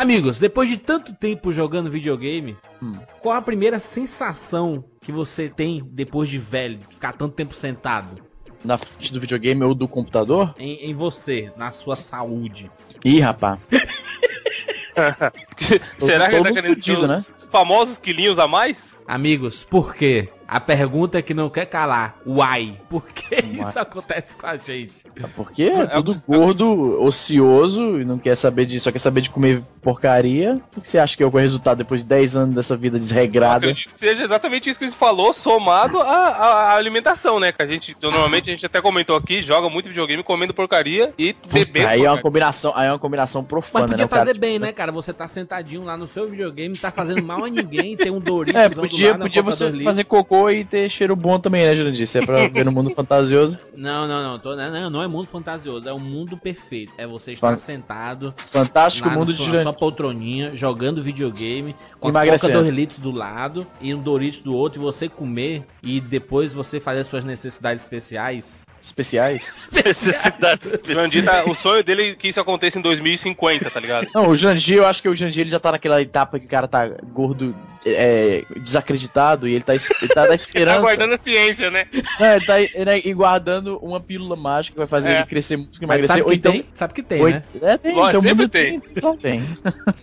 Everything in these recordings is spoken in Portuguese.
Amigos, depois de tanto tempo jogando videogame, Hum. qual a primeira sensação que você tem depois de velho, de ficar tanto tempo sentado? Na frente do videogame ou do computador? Em, em você, na sua saúde. Ih, rapaz. Será que ele tá querendo fudido, né? os famosos quilinhos a mais? Amigos, por quê? A pergunta é que não quer calar. Why? Por que Why? isso acontece com a gente? Porque é tudo gordo, ocioso e não quer saber de. só quer saber de comer porcaria. O que você acha que é o resultado depois de 10 anos dessa vida desregrada? Acredito que seja exatamente isso que você falou, somado à, à- alimentação, né? Que a gente, normalmente, a gente até comentou aqui, joga muito videogame comendo porcaria e bebendo. Aí é uma porcaria. combinação, aí é uma combinação Mas profana, podia né? cara, fazer tipo, bem, né, cara? Você tá sentadinho lá no seu videogame, tá fazendo mal a ninguém, tem um Doritos É, do podia, lado, podia você fazer cocô e ter cheiro bom também, né, Jurandir? É pra ver no mundo fantasioso. Não, não, não, tô- não, não é mundo fantasioso, é um mundo perfeito. É você estar Fan- sentado Fantástico mundo na de Jurandir. sua poltroninha, jogando videogame, com a Coca. 2 litros do lado e um Doritos do outro, e você comer e depois você fazer suas necessidades especiais. Especiais. Necessidades Jandir tá- o sonho dele é que isso aconteça em 2050, tá ligado? Não, o Jandir, eu acho que o Jandir ele já tá naquela etapa que o cara tá gordo, é, desacreditado, e ele tá, ele tá na Tá esperança. aguardando a ciência, né? É, ele tá né, e guardando uma pílula mágica que vai fazer É. ele crescer muito, Mas emagrecer. sabe ou que então. tem? Sabe que tem, ou- né? É, tem, Lógico, tem um sempre tem. Não tem.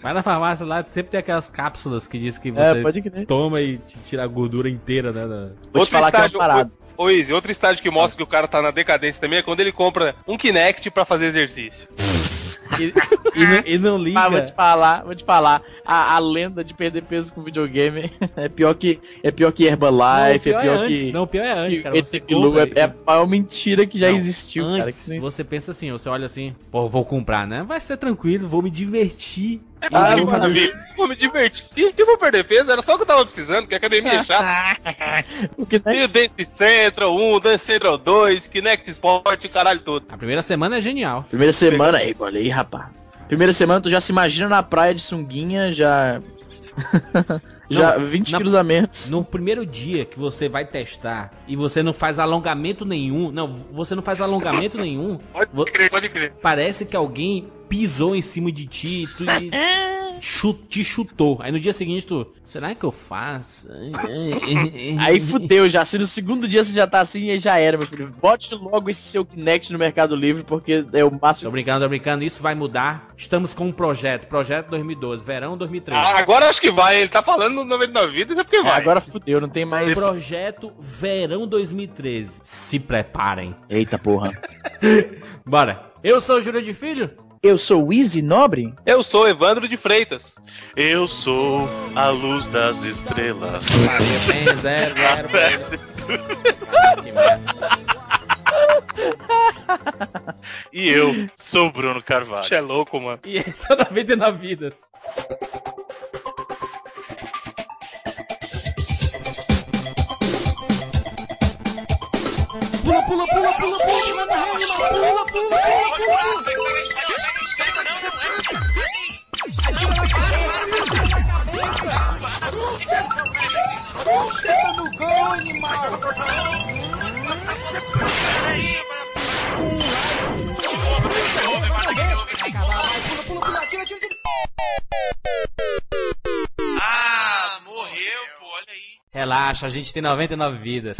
Vai na farmácia lá, sempre tem aquelas cápsulas que diz que É, você pode crer. toma e te tira a gordura inteira, né? da- Vou te falar que é uma parada. Ô, Izzy, outro estágio que mostra que o cara tá na decadência também é quando ele compra um Kinect pra fazer exercício. E, e não, e não liga. Ah, vou te falar, vou te falar. A, a lenda de perder peso com videogame é pior que, é pior que Não, o Herbalife, pior é pior antes. que. Não, o pior é antes, cara. Você compra é, é a maior mentira que já Não, existiu, antes, cara. Você pensa assim, você olha assim, pô, vou comprar, né? Vai ser tranquilo, vou me divertir. É Ah, vou fazer-. Vou me divertir. Que vou perder peso, era só o que eu tava precisando, que a academia é chata. o que Tem o? Dance Central 1, Dance Central 2, Kinect Sport, o caralho todo. A primeira semana é genial. Primeira semana, aí, olha aí, rapaz. Primeira semana, tu já se imagina na praia de sunguinha, já. já Não, 20 na- quilos a menos. No primeiro dia que você vai testar e você não faz alongamento nenhum, não, você não faz alongamento nenhum, Pode crer, pode crer. parece que alguém pisou em cima de ti e tu e chu- te chutou. Aí no dia seguinte tu, será que eu faço? Aí fudeu já. Se no segundo dia você já tá assim, aí já era, meu filho. Bote logo esse seu Kinect no Mercado Livre, porque é o Tô máximo. brincando, tô brincando, isso vai mudar. Estamos com um projeto, projeto 2012, verão 2013. Ah, agora acho que vai. Ele tá falando no 99 vidas, é porque É, vai. agora fudeu, não tem mais. Projeto Verão 2013. Se preparem. Eita porra. Bora. Eu sou o Júlio de Filho. Eu sou o Easy Nobre? Eu sou Evandro de Freitas. Eu sou a luz das estrelas. Zero. E eu sou o Bruno Carvalho. Você é louco, mano. E esse é o 99 vidas. Pula, pula, pula, pula, pula, que manda rede, mano. Pula, pula, pula, pula. Ah, morreu, pô, olha aí. Relaxa, a gente tem 99 vidas.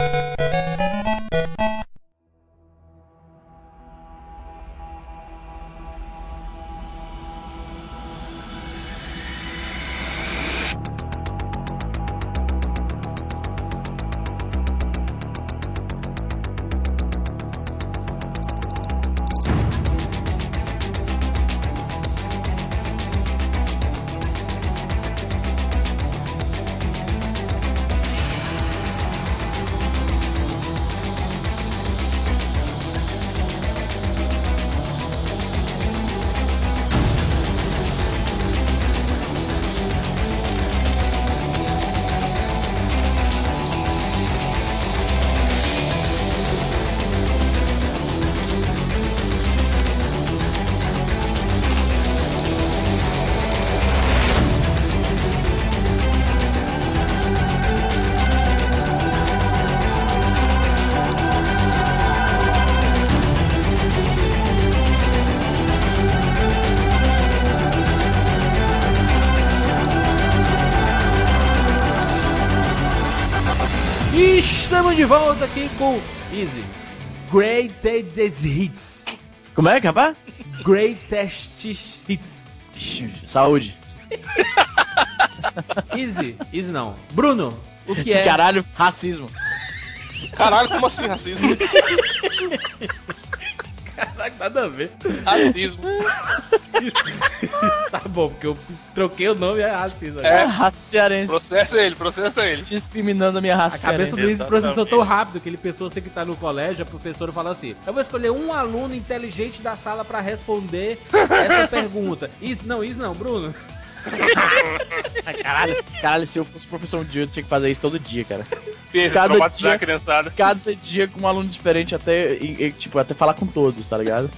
Como é que, rapaz? Greatest Hits. Saúde. Easy. Easy não. Bruno, o que é... Caralho, racismo. Caralho, como assim racismo? Caraca, nada a ver. Racismo. Tá bom, porque eu troquei o nome e é racismo. É. É, raça cearense. Processa ele, processa ele. Discriminando a minha raça A cabeça do. Easy processou tão rápido que ele pensou assim que tá no colégio, a professora falou assim: Eu vou escolher um aluno inteligente da sala pra responder essa pergunta. Isso não, isso não, Bruno. Caralho, caralho, se eu fosse professor dia, eu tinha que fazer isso todo dia, cara. Pensa, Cada dia- a criançada. Cada dia com um aluno diferente, até, e- e, tipo, até falar com todos, tá ligado?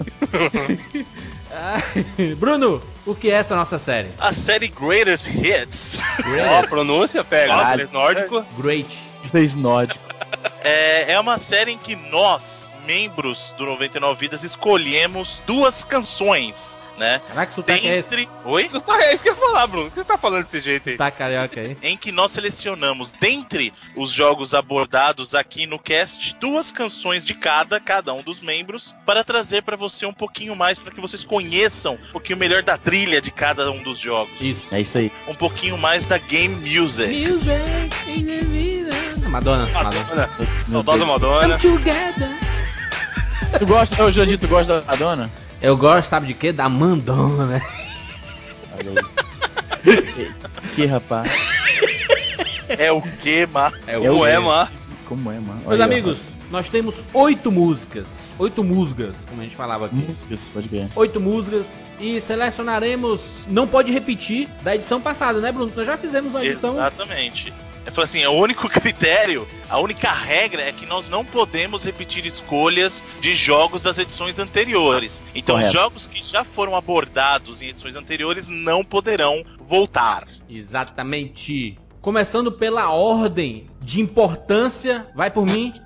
Bruno, o que é essa nossa série? A série Greatest Hits Ó, pronúncia, pega. Caralho. Inglês nórdico. Great. Fez nórdico. é, é uma série em que nós, membros do 99 Vidas, escolhemos duas canções, né? Caraca, que sotaque é esse? Dentre. Oi? Tu tá- É isso que eu ia falar, Bruno. O que você tá falando desse jeito aí? Tá carioca aí. em que nós selecionamos dentre os jogos abordados aqui no cast duas canções de cada, cada um dos membros, para trazer para você um pouquinho mais, para que vocês conheçam um pouquinho melhor da trilha de cada um dos jogos. Isso. É isso aí. Um pouquinho mais da game music. Music in the vida. Madonna, Madonna. Madonna. Saudosa Deus. Madonna. together. Tu gosta, ô Jurandir, tu gosta da Madonna? Eu gosto, sabe de quê? Da Mandona, né? Que, que rapaz. É o que, ma? É o Poema. Como é, mano? Meus Olha aí, amigos, nós temos oito músicas. Oito músicas, como a gente falava aqui. Músicas, pode ver. Oito músicas. E selecionaremos. Não pode repetir da edição passada, né, Bruno? Nós já fizemos uma edição. Exatamente. Eu falei assim, o único critério, a única regra é que nós não podemos repetir escolhas de jogos das edições anteriores. Então, os Correto. jogos que já foram abordados em edições anteriores não poderão voltar. Exatamente. Começando pela ordem de importância. Vai por mim.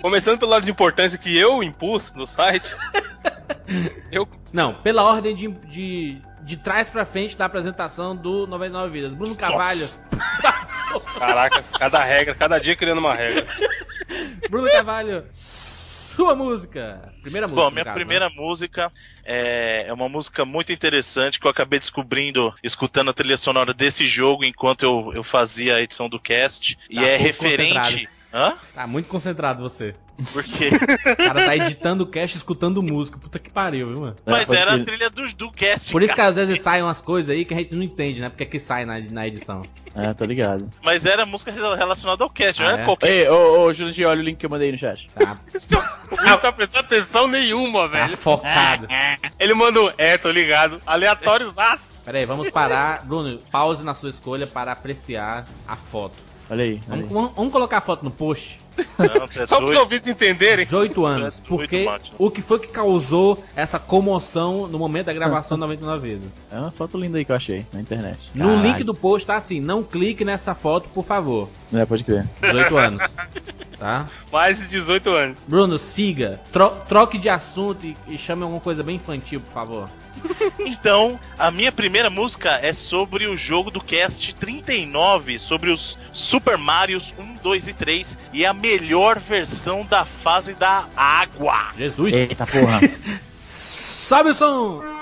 Começando pelo lado de importância que eu impus no site. Eu. Não, pela ordem de, de, de trás pra frente da apresentação do 99 Vidas. Bruno Carvalho. Caraca, cada regra, cada dia criando uma regra. Bruno Carvalho. Sua música. Primeira música. Bom, minha caso, primeira música é, é uma música muito interessante que eu acabei descobrindo escutando a trilha sonora desse jogo enquanto eu, eu fazia a edição do cast. e Tá é pouco referente. Hã? Tá muito concentrado você. Por quê? O cara tá editando o cast escutando música. Puta que pariu, viu, mano? Mas pode era a crer. trilha do, do cast. Por isso que cara. às vezes saem umas coisas aí que a gente não entende, né? Porque é que sai na, na edição. É, tô ligado. Mas era música relacionada ao cast, Ah, não era é? qualquer. Ei, ô, ô, Jurandir, olha o link que eu mandei no chat. Tá, Não tá prestando atenção nenhuma, tá velho. focado. Ele mandou, é, tô ligado. Aleatórios, ah, Pera aí, vamos parar. Bruno, pause na sua escolha para apreciar a foto. Olha aí. Olha aí. vamos- vamos colocar a foto no post. Não, é Só pros doido. ouvintes entenderem. 18 anos. Porque o que foi que causou essa comoção no momento da gravação 99 vezes? É uma foto linda aí que eu achei na internet. No Caralho. link do post tá assim, não clique nessa foto, por favor. É, pode crer. 18 anos. Tá? Mais de 18 anos. Bruno, siga. Tro- troque de assunto e, e chame alguma coisa bem infantil, por favor. Então, a minha primeira música é sobre o jogo do cast 39, sobre os Super Marios 1, 2 e 3, e a melhor versão da fase da água. Jesus. Eita porra. Sobe o som!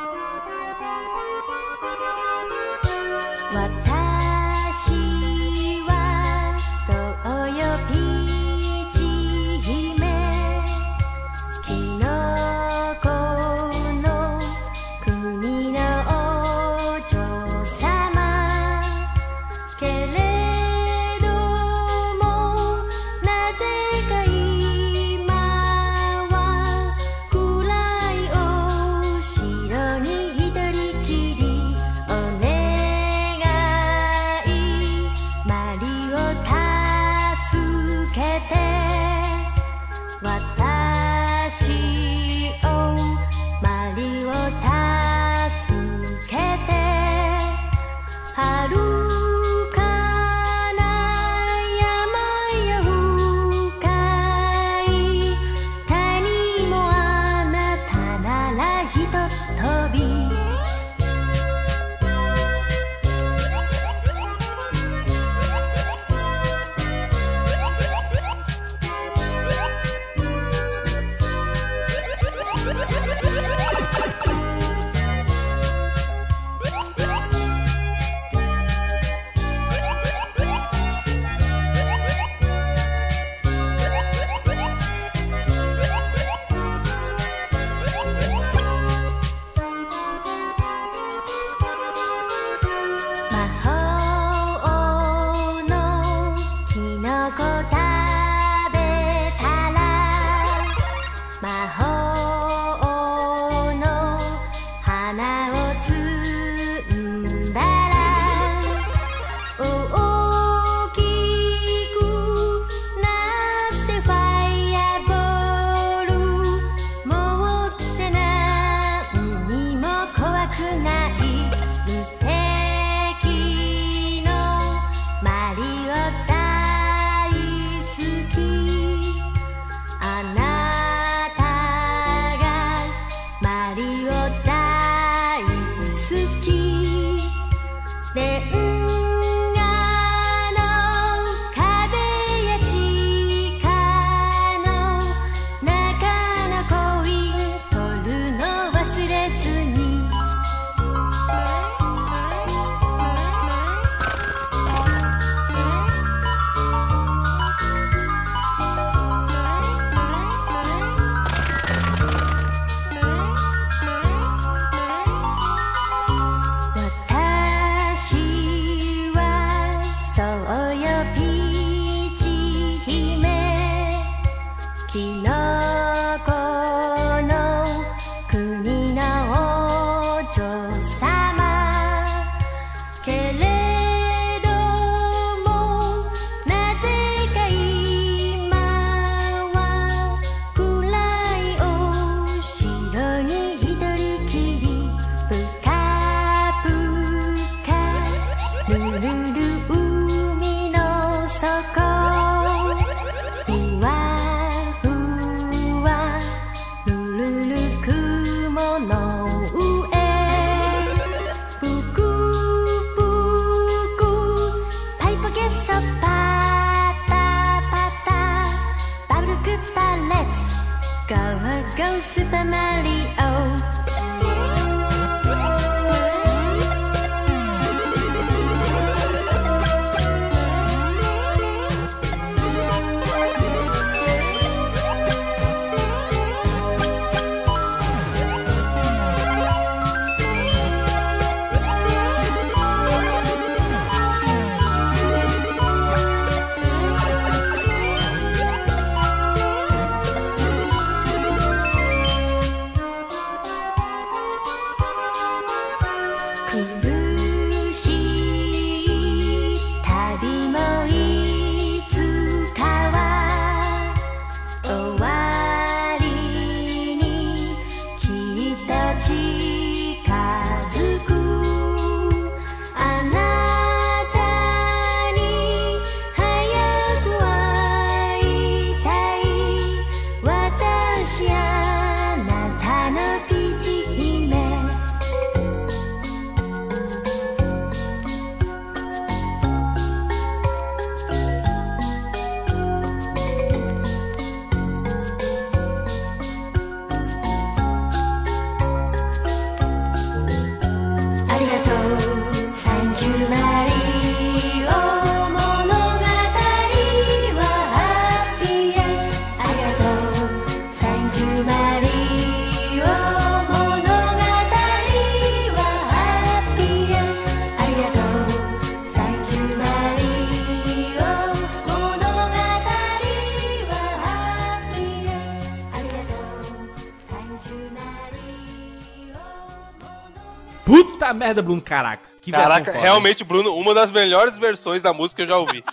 merda, Bruno, caraca. Que Caraca, realmente, Bruno, uma das melhores versões da música que eu já ouvi.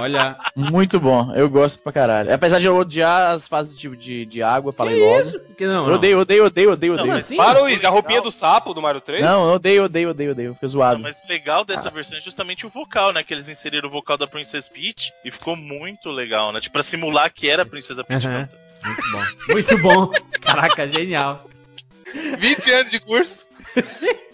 Olha. Muito bom, eu gosto pra caralho. Apesar de eu odiar as fases de, de, de água, falei que logo. Isso? Que não, eu odeio, odeio, odeio, odeio, não, odeio. Assim, Para, Luiz, a roupinha do sapo do Mario 3? Não, odeio, odeio, odeio, odeio. Fiquei zoado. Não, mas o legal dessa ah. versão é justamente o vocal, né? Que eles inseriram o vocal da Princess Peach e ficou muito legal, né? Tipo, pra simular que era a Princesa Peach. Uhum. Muito bom. muito bom. Caraca, genial. 20 anos de curso.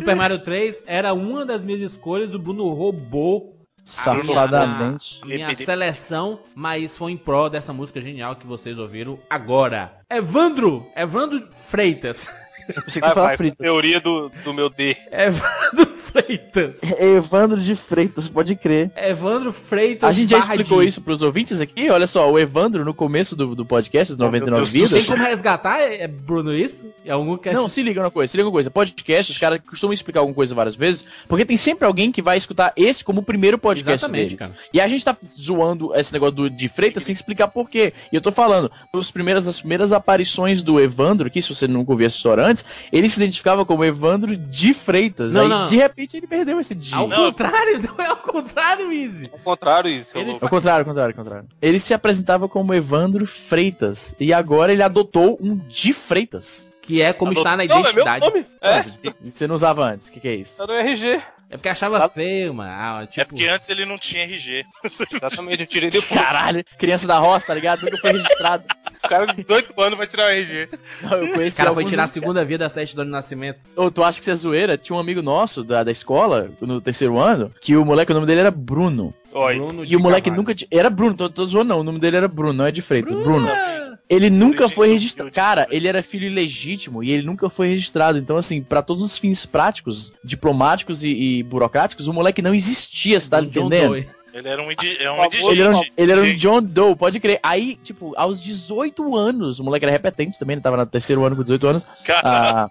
Super Mario 3 era uma das minhas escolhas, o Bruno roubou safadamente. Minha, minha seleção, mas foi em prol dessa música genial que vocês ouviram agora. Evandro, Evandro Freitas. Eu pensei que Vai, você vai, fritas. teoria do, do meu D. Evandro Freitas. Evandro de Freitas, pode crer. Evandro Freitas. A gente já explicou de- isso pros ouvintes aqui. Olha só, o Evandro, no começo do, do podcast, os Oh, meu 99 Deus do Tem Vidas. como resgatar, é, Bruno, isso? Em algum cast? Não, se liga uma coisa, se liga uma coisa. Podcast, os caras costumam explicar alguma coisa várias vezes, porque tem sempre alguém que vai escutar esse como o primeiro podcast Exatamente, deles. cara. E a gente tá zoando esse negócio do, de Freitas sem explicar por quê. E eu tô falando, nos primeiras, nas primeiras aparições do Evandro, que se você nunca ouviu essa história antes, ele se identificava como Evandro de Freitas. Não, Aí, não. de repente, ele perdeu esse dia. Ao Não, contrário, não é ao contrário, Easy. Ao contrário, isso. Ele-. Ao contrário, ao contrário, ao contrário. Ele se apresentava como Evandro Freitas. E agora ele adotou um de Freitas. Que é como está na Não, é meu identidade. nome. É, Você não usava antes, o que, que é isso? tá no RG. É porque achava feio, mano. Ah, tipo, É porque antes ele não tinha RG. Exatamente, eu tirei depois. Caralho, criança da roça, tá ligado? Nunca foi registrado. O cara de 18 anos vai tirar o RG. Não, eu o conheci cara foi tirar a segunda via da certidão de nascimento. Ô, tu acha que isso é zoeira? Tinha um amigo nosso da, da escola, no terceiro ano, que o moleque, o nome dele era Bruno. Oi. Bruno E o moleque Carvalho. nunca. tinha- Era Bruno, tô, tô zoando não, o nome dele era Bruno, não é de Freitas, Bruno. Ele nunca foi do registrado. Cara, ele era filho ilegítimo e ele nunca foi registrado. Então, assim, pra todos os fins práticos, diplomáticos e, e burocráticos, o moleque não existia, você tá entendendo? Ele era um, indi é um indigente. Ele era, um, ele era um John Doe, pode crer. Aí, tipo, aos 18 anos, o moleque era repetente também, ele tava no terceiro ano com 18 anos. cara, Ah,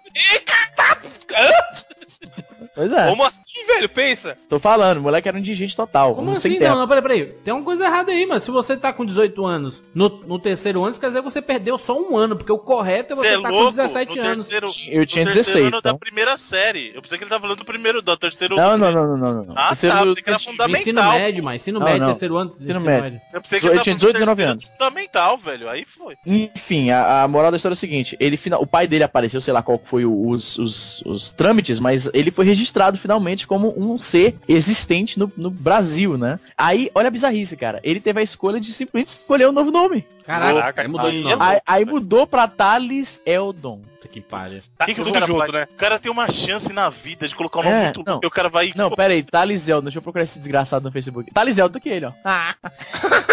pois é, Como assim, velho? Pensa. tô falando, o moleque era um indigente total. Como assim? sem Não, não, peraí, peraí. Tem uma coisa errada aí, mano. Se você tá com 18 anos no, no terceiro ano, quer dizer que você perdeu só um ano, porque o correto é você Você é estar louco? com 17 no anos. Terceiro, Eu tinha no terceiro 16, ano então. da primeira série. Eu pensei que ele tava falando do primeiro, do terceiro. Não, não, não, não, não, não. Ah, Terceiro tá, do- pensei que era fundamental. Ensino médio, mas ensino Não, médio, não. terceiro ano. Ensino médio. Eu pensei que Eu ele tinha falando 18, do 19 terceiro anos. Fundamental, velho. Aí foi. Enfim, a, a moral da história é o seguinte: ele, final, o pai dele apareceu, sei lá qual foi o- os, os, os trâmites, mas ele foi registrado finalmente como um ser existente no, no Brasil, né? Aí, olha a bizarrice, cara. Ele teve a escolha de simplesmente escolher um novo nome. Caraca, aí mudou de nome. é Aí, aí mudou pra Thales Eldon. Que pariu. Tá Que que o tudo cara junto, né? O cara tem uma chance na vida de colocar um nome É, muito não. e o cara vai. Não, pera aí, Thales Eldon. Deixa eu procurar esse desgraçado no Facebook. Thales Eldon aqui ele, ó.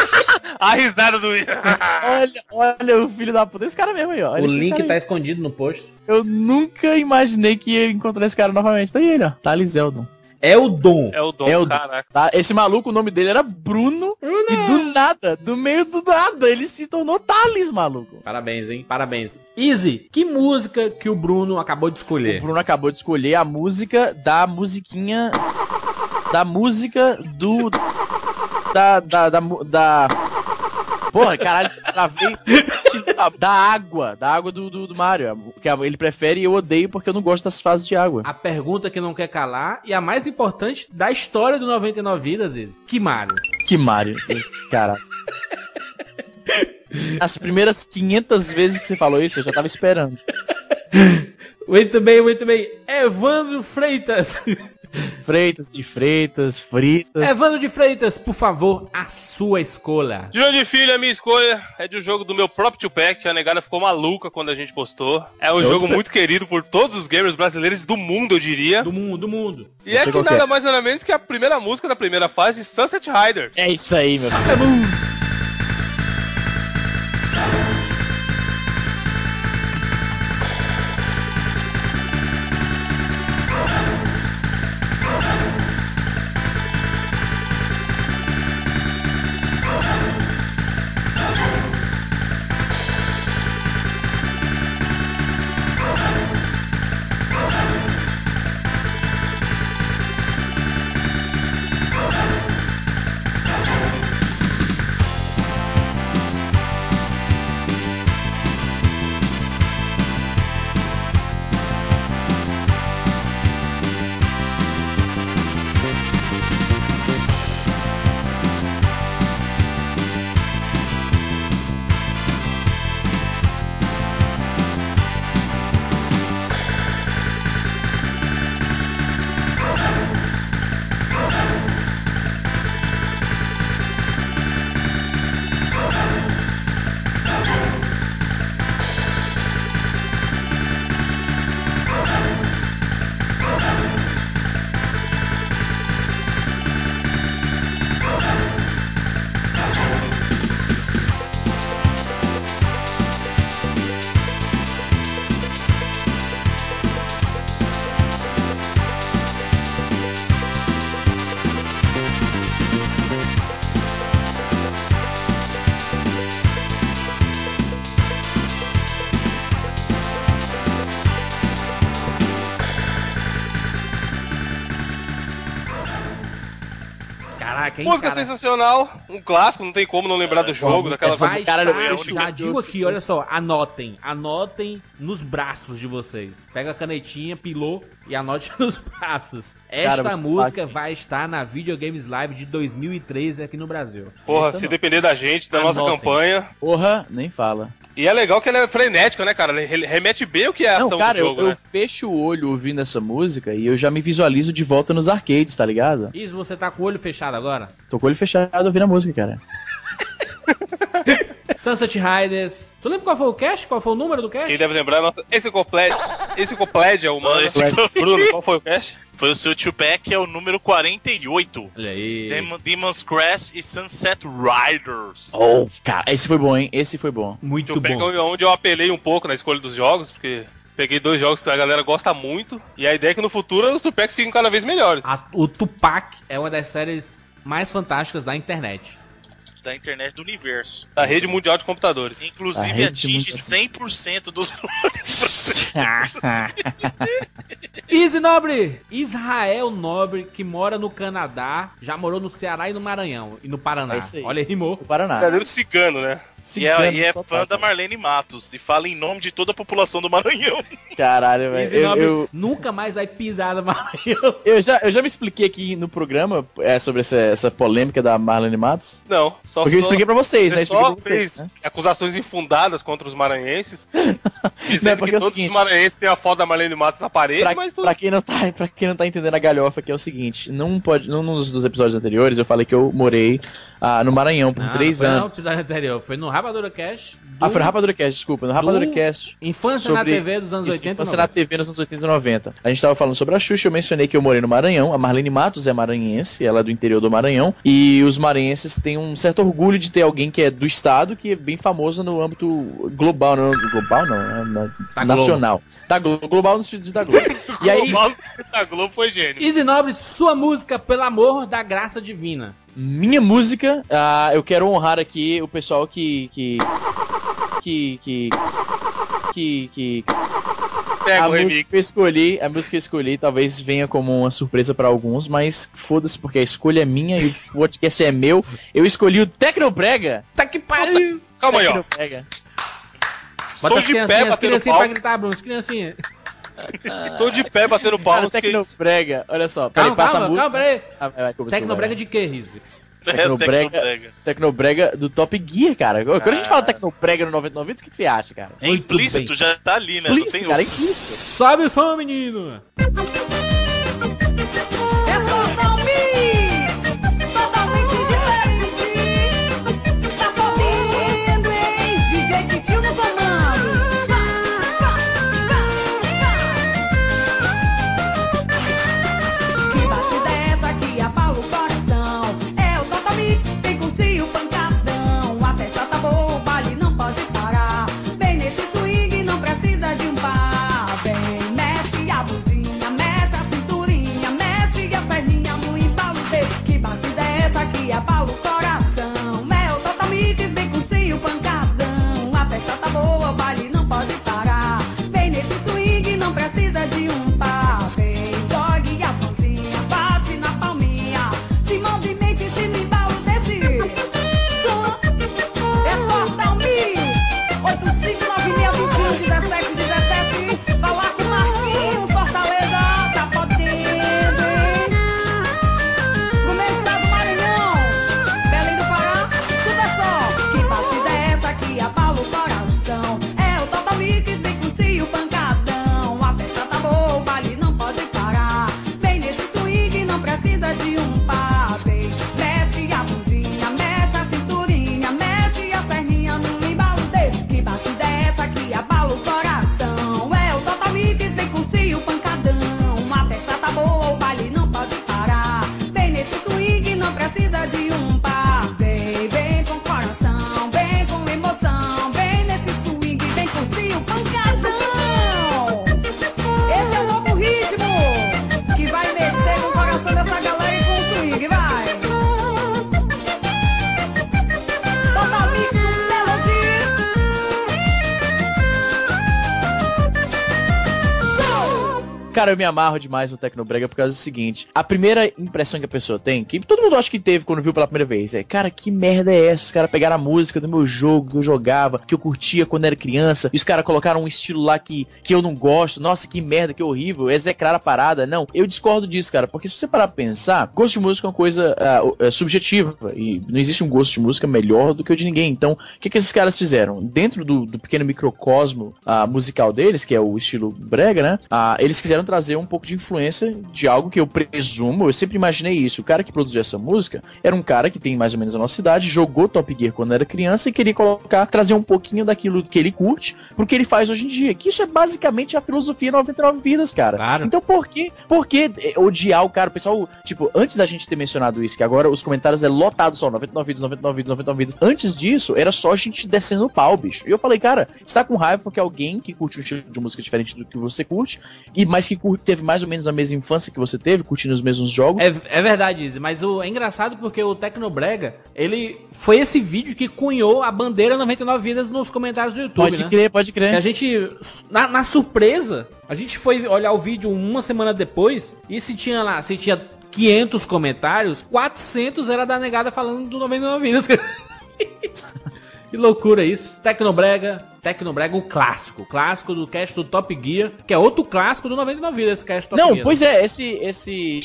A risada do Olha, olha o filho da puta. Esse cara mesmo aí, ó. Olha O link tá escondido no post. Eu nunca imaginei que ia encontrar esse cara novamente. Tá aí ele, ó. Thales Eldon. É o Dom. É o dom, É o dom. caraca. Tá? Esse maluco, o nome dele era Bruno. E do nada, do meio do nada, ele se tornou Thales, maluco. Parabéns, hein? Parabéns. Easy, que música que o Bruno acabou de O escolher? Bruno acabou de escolher a música da musiquinha. Da música do. Da. Da. Da. da porra, caralho, travei. Da água. Da água do, do, do Mario. Que ele prefere e eu odeio porque eu não gosto das fases de água. A pergunta que não quer calar e a mais importante da história do 99 Vidas, Easy. Que Mario? Que Mario. Caralho. As primeiras 500 vezes que você falou isso, eu já tava esperando. Muito bem, muito bem. Evandro Freitas. Freitas de Freitas, Fritas. Evandro de Freitas, por favor, a sua escolha. De onde filho, a minha escolha é de um jogo do meu próprio Tupac, que a negada ficou maluca quando a gente postou. É um É jogo muito querido por todos os gamers brasileiros do mundo, eu diria. Do mundo, do mundo. E é que nada é. mais nada menos que a primeira música da primeira fase de Sunset Rider. É isso aí, meu. destaque, Música cara? sensacional, um clássico, não tem como não lembrar do jogo, daquelas Vai Cara, estar, já digo aqui, olha só, anotem, anotem nos braços de vocês. Pega a canetinha, pilou e anote nos braços. Esta Cara, música aqui. vai estar na Videogames Live de 2013 aqui no Brasil. Porra, Eita, se não. depender da gente, da nossa Anotem. campanha. Porra, nem fala. E é legal que ela é frenética, né, cara? Ele remete bem o que é a Não, ação cara, do jogo, eu, eu né? fecho o olho ouvindo essa música e eu já me visualizo de volta nos arcades, tá ligado? Isso, você tá com o olho fechado agora? Tô com o olho fechado ouvindo a música, cara. Sunset Riders. Tu lembra qual foi o cast? Qual foi o número do cast? Quem deve lembrar, nossa, esse completo, esse completo é o mano. Bruno, qual foi o cast? Foi o seu Tupac, é o número 48. Olha aí. Demon, Demon's Crest e Sunset Riders. Oh, cara, esse foi bom, hein? Esse foi bom. Muito pego bom. onde eu apelei um pouco na escolha dos jogos, porque peguei dois jogos que a galera gosta muito, e a ideia é que no futuro os Tupacs ficam cada vez melhores. A- o Tupac é uma das séries mais fantásticas da internet. Da internet do universo. Da rede mundial de computadores. Inclusive atinge muito- 100% dos. Easy Nobre! Israel Nobre, que mora no Canadá, já morou no Ceará e no Maranhão. E no Paraná. É. Olha, rimou. o Paraná. Verdadeiro cigano, né? E é, Cigano e é fã da. Marlene Matos. E fala em nome de toda a população do Maranhão. Caralho, velho. Easy Eu, Nobre eu, nunca mais vai pisar no Maranhão. eu já, eu já me expliquei aqui no programa é, sobre essa, essa polêmica da Marlene Matos. Não, só Porque eu expliquei pra vocês, Você né? só vocês, fez né? acusações infundadas contra os maranhenses, Não, dizendo porque que é o todos seguinte- os maranhenses têm a foto da Marlene Matos na parede, Pra, mas tu... pra quem não tá, pra quem não tá entendendo a galhofa, que é o seguinte, não pode, num dos, dos episódios anteriores eu falei que eu morei ah, no Maranhão por Não, três não anos. episódio anterior, foi no Rapadura Cash. do Ah, foi no Rapadura Cast, desculpa, no Rapadura do- Cast. Infância na sobre- TV dos anos Isso, 80 e infância na 90. TV nos anos 80 e 90. A gente tava falando sobre a Xuxa, eu mencionei que eu morei no Maranhão. A Marlene Matos é maranhense, ela é do interior do Maranhão. E os maranhenses têm um certo orgulho de ter alguém que é do estado, que é bem famoso no âmbito global. Não, global não, é na- Da nacional. Da Globo, global no sentido de da Globo. e aí, nome da Globo foi gênio. Easy Nobre, sua música, pelo amor da graça divina. minha música, ah, eu quero honrar aqui o pessoal que. que. que. que. que. que Pega a o música remix. que eu escolhi, a música que eu escolhi talvez venha como uma surpresa pra alguns, mas foda-se porque a escolha é minha e o podcast é meu. Eu escolhi o Tecnobrega. Tá que pariu! Calma aí, ó. Estou de pé as batendo criancinhas pra palmas. gritar, Bruno, as criancinhas. Estou de pé batendo palmas. Tecnobrega, olha só, peraí, Calma, passa calma, a música. calma, peraí. Ah, Tecnobrega de que, Rizzi? É, Tecnobrega. Tecnobrega. Tecnobrega do Top Gear, cara. Quando a gente fala Tecnobrega no 9090, o que, que você acha, cara? É implícito, já tá ali, né? Não Implícito, tem cara, é implícito. Sobe o som, menino! Cara, eu me amarro demais no Tecnobrega por causa do seguinte: a primeira impressão que a pessoa tem, que todo mundo acha que teve quando viu pela primeira vez, é, cara, que merda é essa? Os caras pegaram a música do meu jogo que eu jogava, que eu curtia quando era criança, e os caras colocaram um estilo lá que, que eu não gosto, nossa, que merda, que horrível, execrar a parada. Não, eu discordo disso, cara, porque se você parar pra pensar, gosto de música é uma coisa uh, subjetiva, e não existe um gosto de música melhor do que o de ninguém. Então, o que, que esses caras fizeram? Dentro do, do pequeno microcosmo uh, musical deles, que é o estilo brega, né? Uh, eles quiseram trazer um pouco de influência de algo que eu presumo, eu sempre imaginei isso. O cara que produziu essa música era um cara que tem mais ou menos a nossa idade, jogou Top Gear quando era criança e queria colocar, trazer um pouquinho daquilo que ele curte pro que ele faz hoje em dia. Que isso é basicamente a filosofia 99 vidas, cara. Claro. Então por que, por que odiar o cara? O pessoal, tipo, antes da gente ter mencionado isso, que agora os comentários é lotado só 99 vidas, 99 vidas, 99 vidas. Antes disso, era só gente descendo o pau, bicho. E eu falei, cara, você tá com raiva porque alguém que curte um estilo de música diferente do que você curte, e mas que teve mais ou menos a mesma infância que você teve, curtindo os mesmos jogos. É, é verdade, Izzy, mas o, é engraçado porque o Tecnobrega, ele foi esse vídeo que cunhou a bandeira 99 vidas nos comentários do YouTube, Pode né? crer, pode crer. Que a gente, na, na surpresa, a gente foi olhar o vídeo uma semana depois e se tinha lá, se tinha 500 comentários, 400 era da negada falando do 99 vidas. que loucura isso. Tecnobrega, Tecnobrega, o clássico. Clássico do cast do Top Gear, que é outro clássico do 99 vidas, esse cast Top Não, Gear. pois é, esse, esse,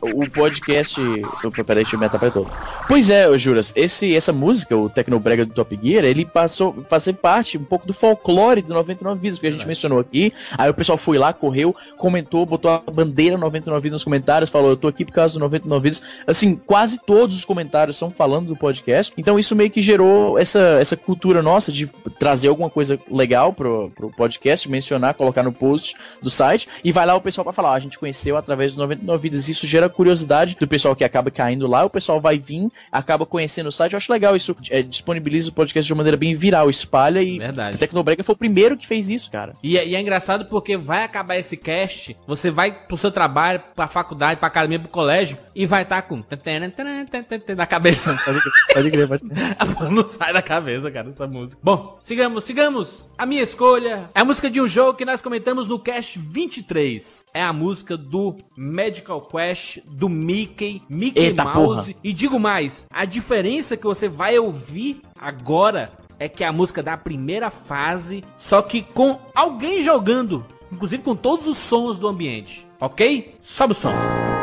o podcast, opa, peraí, deixa eu me atrapalhar todo. Pois é, Juras, esse, essa música, o Tecnobrega do Top Gear, ele passou a fazer parte um pouco do folclore do 99 vidas, que a gente mencionou aqui, aí o pessoal foi lá, correu, comentou, botou a bandeira 99 vidas nos comentários, falou, eu tô aqui por causa do 99 vidas, assim, quase todos os comentários são falando do podcast, então isso meio que gerou essa, essa cultura nossa de trazer alguma coisa legal pro, pro podcast, mencionar, colocar no post do site, e vai lá o pessoal para falar, ó, a gente conheceu através dos 99 vidas, isso gera curiosidade do pessoal que acaba caindo lá, o pessoal vai vir, acaba conhecendo o site, eu acho legal isso, é, disponibiliza o podcast de uma maneira bem viral, espalha e Verdade. o Tecnobrega foi o primeiro que fez isso, cara. E, é- e é engraçado porque vai acabar esse cast, você vai pro seu trabalho, pra faculdade, pra academia, pro colégio, e vai estar com na cabeça. Pode crer, pode crer. Não sai da cabeça, cara, essa música. Bom, sigamos, sigamos. A minha escolha é a música de um jogo que nós comentamos no Cast 23. É a música do Magical Quest, do Mickey, Mickey Eita, Mouse. porra. E digo mais, a diferença que você vai ouvir agora é que é a música da primeira fase, só que com alguém jogando, inclusive com todos os sons do ambiente. Ok? Sobe o som.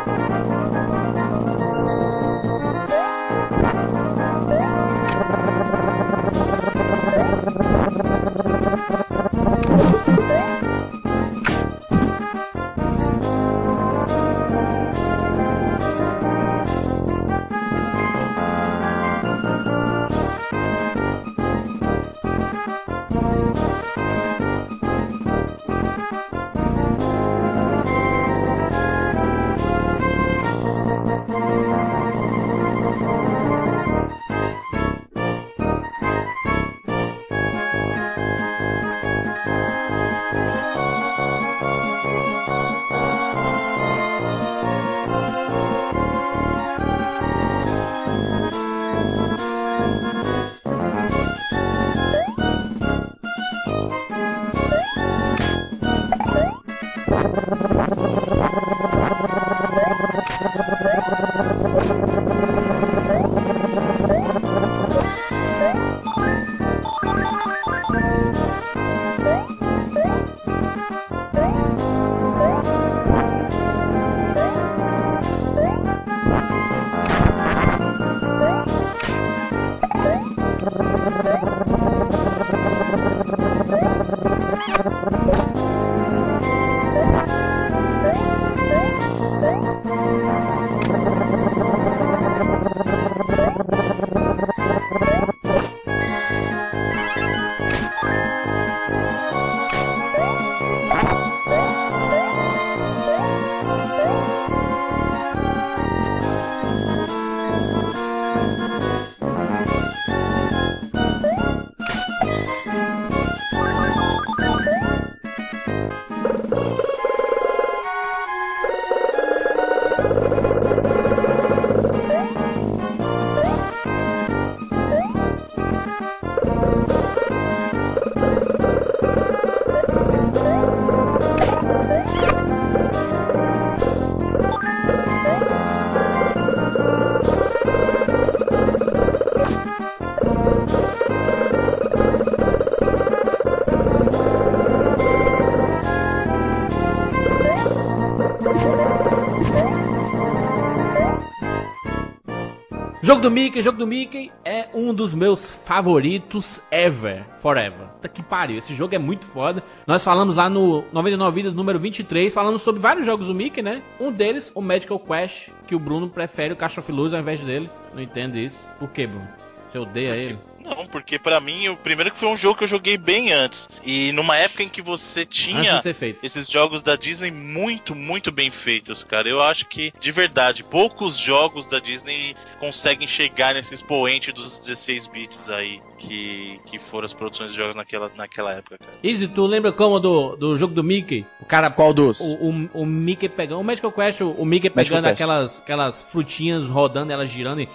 Jogo do Mickey, jogo do Mickey é um dos meus favoritos ever, forever. Tá que pariu, esse jogo é muito foda. Nós falamos lá no 99 Vidas número 23, falando sobre vários jogos do Mickey, né? Um deles, o Magical Quest, que o Bruno prefere o Caixa of Luz ao invés dele. Não entendo isso. Por que, Bruno? Você odeia ele? Não, porque pra mim, o primeiro que foi um jogo que eu joguei bem antes. E numa época em que você tinha esses jogos da Disney muito, muito bem feitos, cara. Eu acho que, de verdade, poucos jogos da Disney conseguem chegar nesse expoente dos 16 bits aí que, que foram as produções de jogos naquela, naquela época, cara. Easy, tu lembra como do, do jogo do Mickey? O cara. Qual dos? O, o, o Mickey pegando. O Magical Quest, o, o Mickey Magical pegando Quest. aquelas, aquelas frutinhas rodando, elas girando e.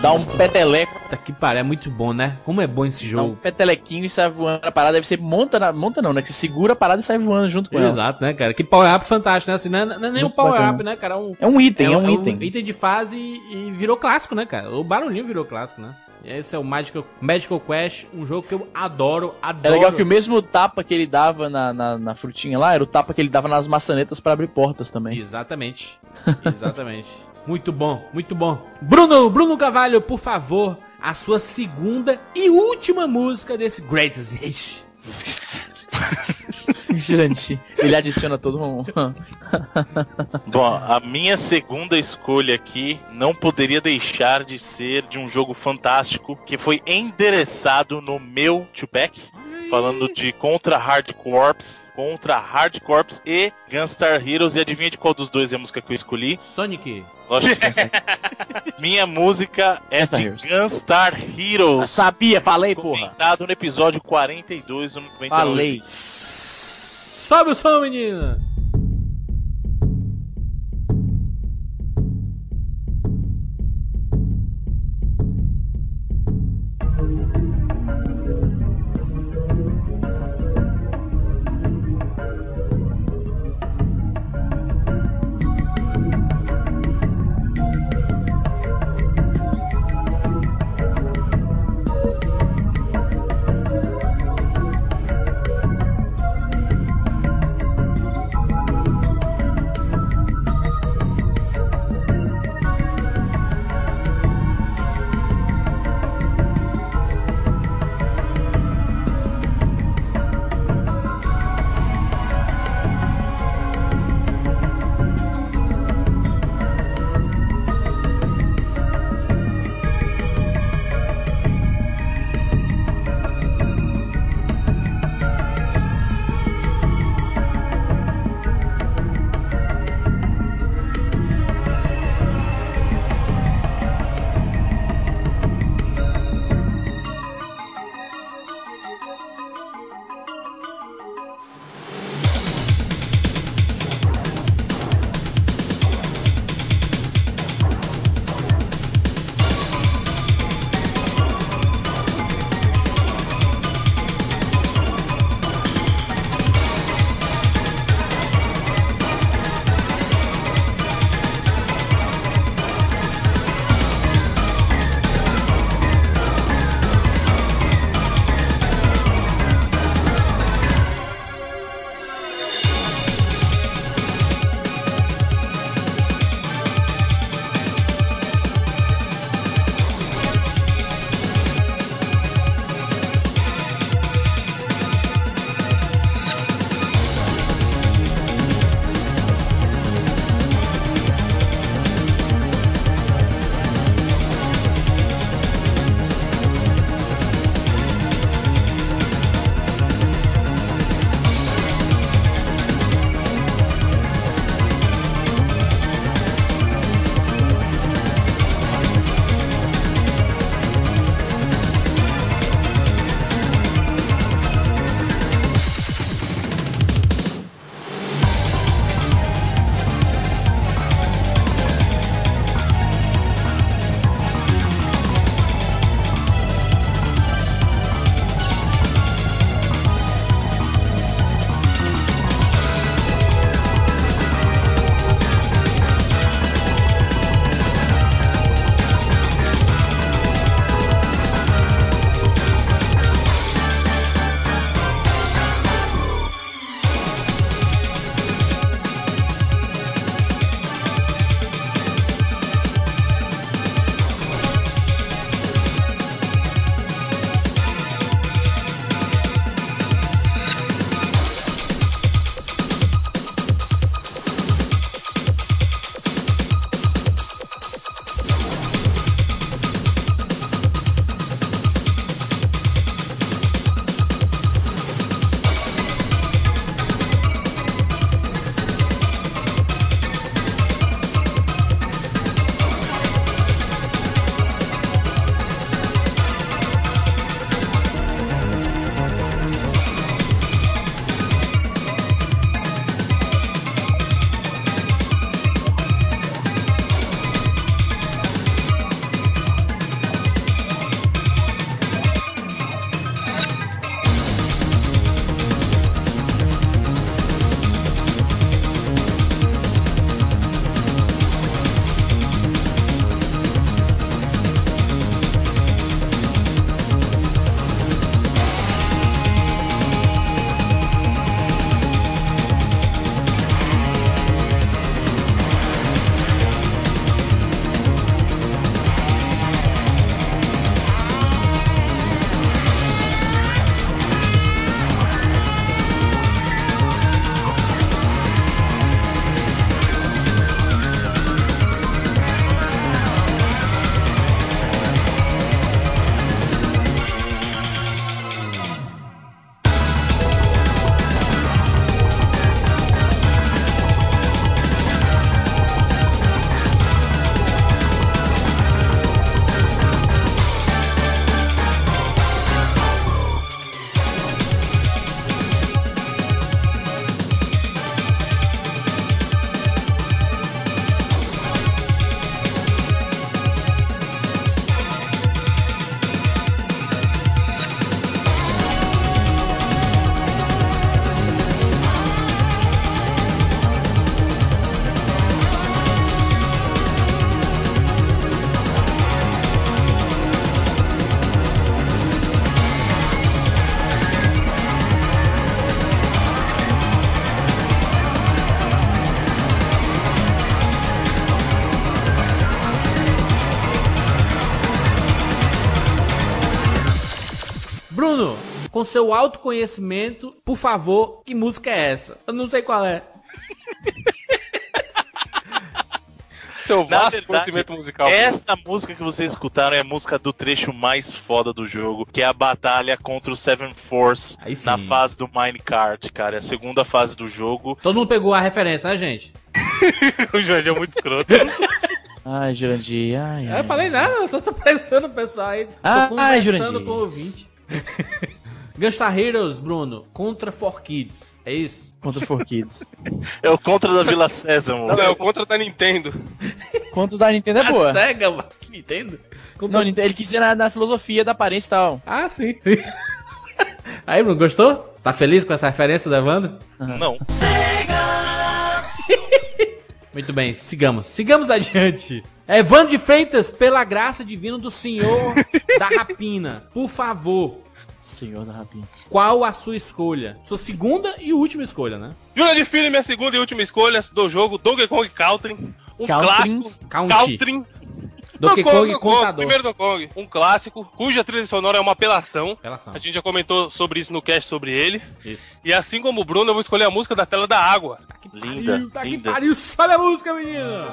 Dá um peteleco, Puta que pariu, é muito bom, né? Como é bom esse um jogo. petelequinho e sai voando a parada. Deve ser monta, na, monta não, né? Que você segura a parada e sai voando junto com ela. Exato, né, cara? Que power-up fantástico, né? Assim, não, é, não é nem um Muito power-up, né, cara? É um, É um item, é, um item. item de fase e virou clássico, né, cara? O barulhinho virou clássico, né? E esse é o Magical, Magical Quest, um jogo que eu adoro, adoro. É legal que o mesmo tapa que ele dava na, na, na frutinha lá era o tapa que ele dava nas maçanetas pra abrir portas também. Exatamente. Exatamente. muito bom, muito bom. Bruno, Bruno Cavalho, por favor, a sua segunda e última música desse Greatest Hits. Gente, ele adiciona todo um. Bom, a minha segunda escolha aqui não poderia deixar de ser de um jogo fantástico que foi endereçado no meu Tupac. Falando de Contra Hard Corps, Contra Hard Corps e Gunstar Heroes. E adivinha de qual dos dois é a música que eu escolhi? Sonic. Lógico que Minha música é Gunstar de Heroes. Gunstar Heroes. Sabia, falei, porra. Comentado no episódio 42 do 99. Falei. Sobe o som, menina.「com seu autoconhecimento, por favor, que música é essa? Eu não sei qual é. Seu vasto verdade, conhecimento musical. Essa música que vocês escutaram é a música do trecho mais foda do jogo, que é a batalha contra o Seven Force na fase do Minecart, cara. É a segunda fase do jogo. Todo mundo pegou a referência, né, gente? o Jorge é muito croto. Ai, Jurandir, ai, ai. Eu falei nada, eu só tô perguntando pro pessoal aí. Tô Ah, conversando ai, Jurandir. com o ouvinte. Gunstar Heroes, Bruno, contra 4Kids. É isso? Contra o 4Kids. É o contra da Vila Sésamo. Não, é o contra da Nintendo. Contra da Nintendo é A boa. SEGA, mano. Que Nintendo? Não, ele quis dizer na, na filosofia da aparência e tal. Ah, sim, sim. Aí, Bruno, gostou? Tá feliz com essa referência do Evandro? Não. Muito bem, sigamos. Sigamos adiante. Evandro de Freitas, pela graça divina do Senhor da Rapina, por favor, Senhor da rapinha. qual a sua escolha? Sua segunda e última escolha, né? Júlia de Filho, minha segunda e última escolha do jogo Donkey Kong Country. Um Country? clássico. Country. Donkey Kong Contador. Primeiro Donkey Kong. Um clássico, cuja trilha sonora é uma apelação. Relação. A gente já comentou sobre isso no cast sobre ele. Isso. E assim como o Bruno, eu vou escolher a música da tela da água. Linda, Pariu, tá que linda. pariu, sobe a música, menina!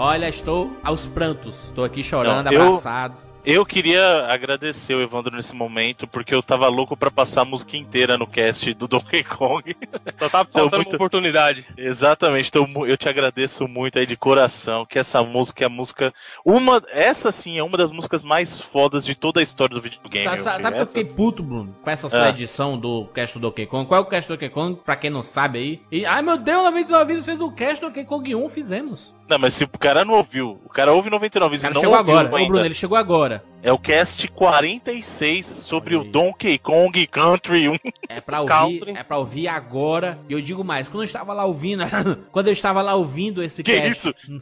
Olha, estou aos prantos. Estou aqui chorando, Não, eu- abraçado. Eu queria agradecer o Evandro nesse momento, porque eu tava louco pra passar a música inteira no cast do Donkey Kong. Só tá faltando muito- uma oportunidade. Exatamente, então eu te agradeço muito aí de coração, que essa música é a música. Uma. Essa sim é uma das músicas mais fodas de toda a história do videogame. Sabe, sabe, sabe que eu fiquei puto, Bruno? Com essa sua Ah. edição do cast do Donkey Kong. Qual é o cast do Donkey Kong? Pra quem não sabe aí. E, ai meu Deus, 99 vídeos fez o cast do Donkey Kong 1, fizemos. Não, mas se o cara não ouviu, o cara ouve 99 O vezes e não chegou ouviu agora. Ô, ainda. Bruno, ele chegou agora. É o cast 46 sobre o. Donkey Kong Country 1. É pra ouvir, Country. é pra ouvir agora. E eu digo mais, quando eu estava lá ouvindo, quando eu estava lá ouvindo esse Que cast. isso?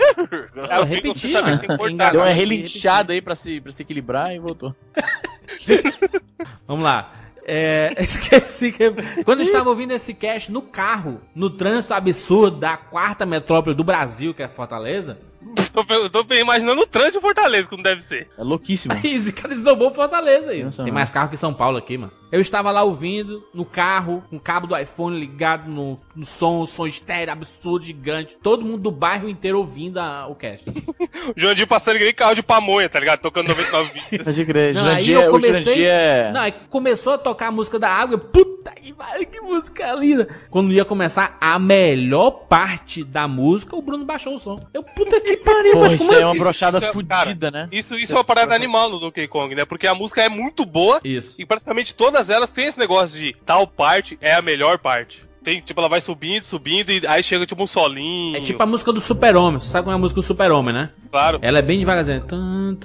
Eu repeti, né? que que cortar. Engasgado Deu uma relinchada aí pra se, pra se equilibrar e voltou. Vamos lá. É, esqueci que. Quando eu estava ouvindo esse cast no carro, no trânsito absurdo da quarta metrópole do Brasil, que é Fortaleza, Tô, tô imaginando o trânsito de Fortaleza, como deve ser. É louquíssimo. Esse cara esnobou Fortaleza aí. Tem mais carro que São Paulo aqui, mano. Eu estava lá ouvindo, no carro, com o cabo do iPhone ligado no, no som, som estéreo absurdo, gigante. Todo mundo do bairro inteiro ouvindo a- o cast. O Jandir passando igual carro de pamonha, tá ligado? Tocando 99 vídeos. Pode crer. Não, aí Jurandir eu é- o comecei- é... Não, aí começou a tocar a música da água, eu, puta que pariu, que música linda. Quando ia começar a melhor parte da música, o Bruno baixou o som. Eu, puta que pariu, Pô, mas isso como é uma assim? brochada Isso é- fudida, né? Isso, isso é uma parada animal no Donkey Kong, né? Porque a música é muito boa Isso. e praticamente todas elas têm esse negócio de tal parte é a melhor parte. Tem, tipo, ela vai subindo, subindo, e aí chega tipo um solinho. É tipo a música do Super-Homem. Você sabe como é a música do Super-Homem, né? Claro. Ela é bem devagarzinha. Tum,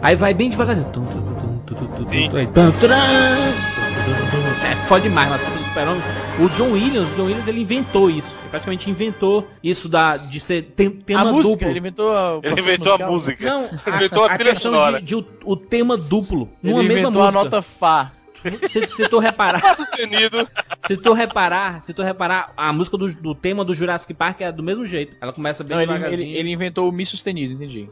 Aí vai bem devagarzinho. Sim. É foda demais, mas Super-Homem. O John Williams, o John Williams, ele inventou isso. Ele praticamente inventou isso da, de ser tem, tema a música, duplo. ele inventou Ele inventou a música. Não, a, Inventou a a trilha questão sonora. de, de o, o tema duplo. Ele Numa mesma inventou música. a nota Fá. Se, se tu reparar, Tá sustenido. se tu reparar, se tu reparar, a música do, do tema do Jurassic Park é do mesmo jeito. Ela começa bem Não, ele, devagarzinho. ele, ele inventou o Mi sustenido, entendi.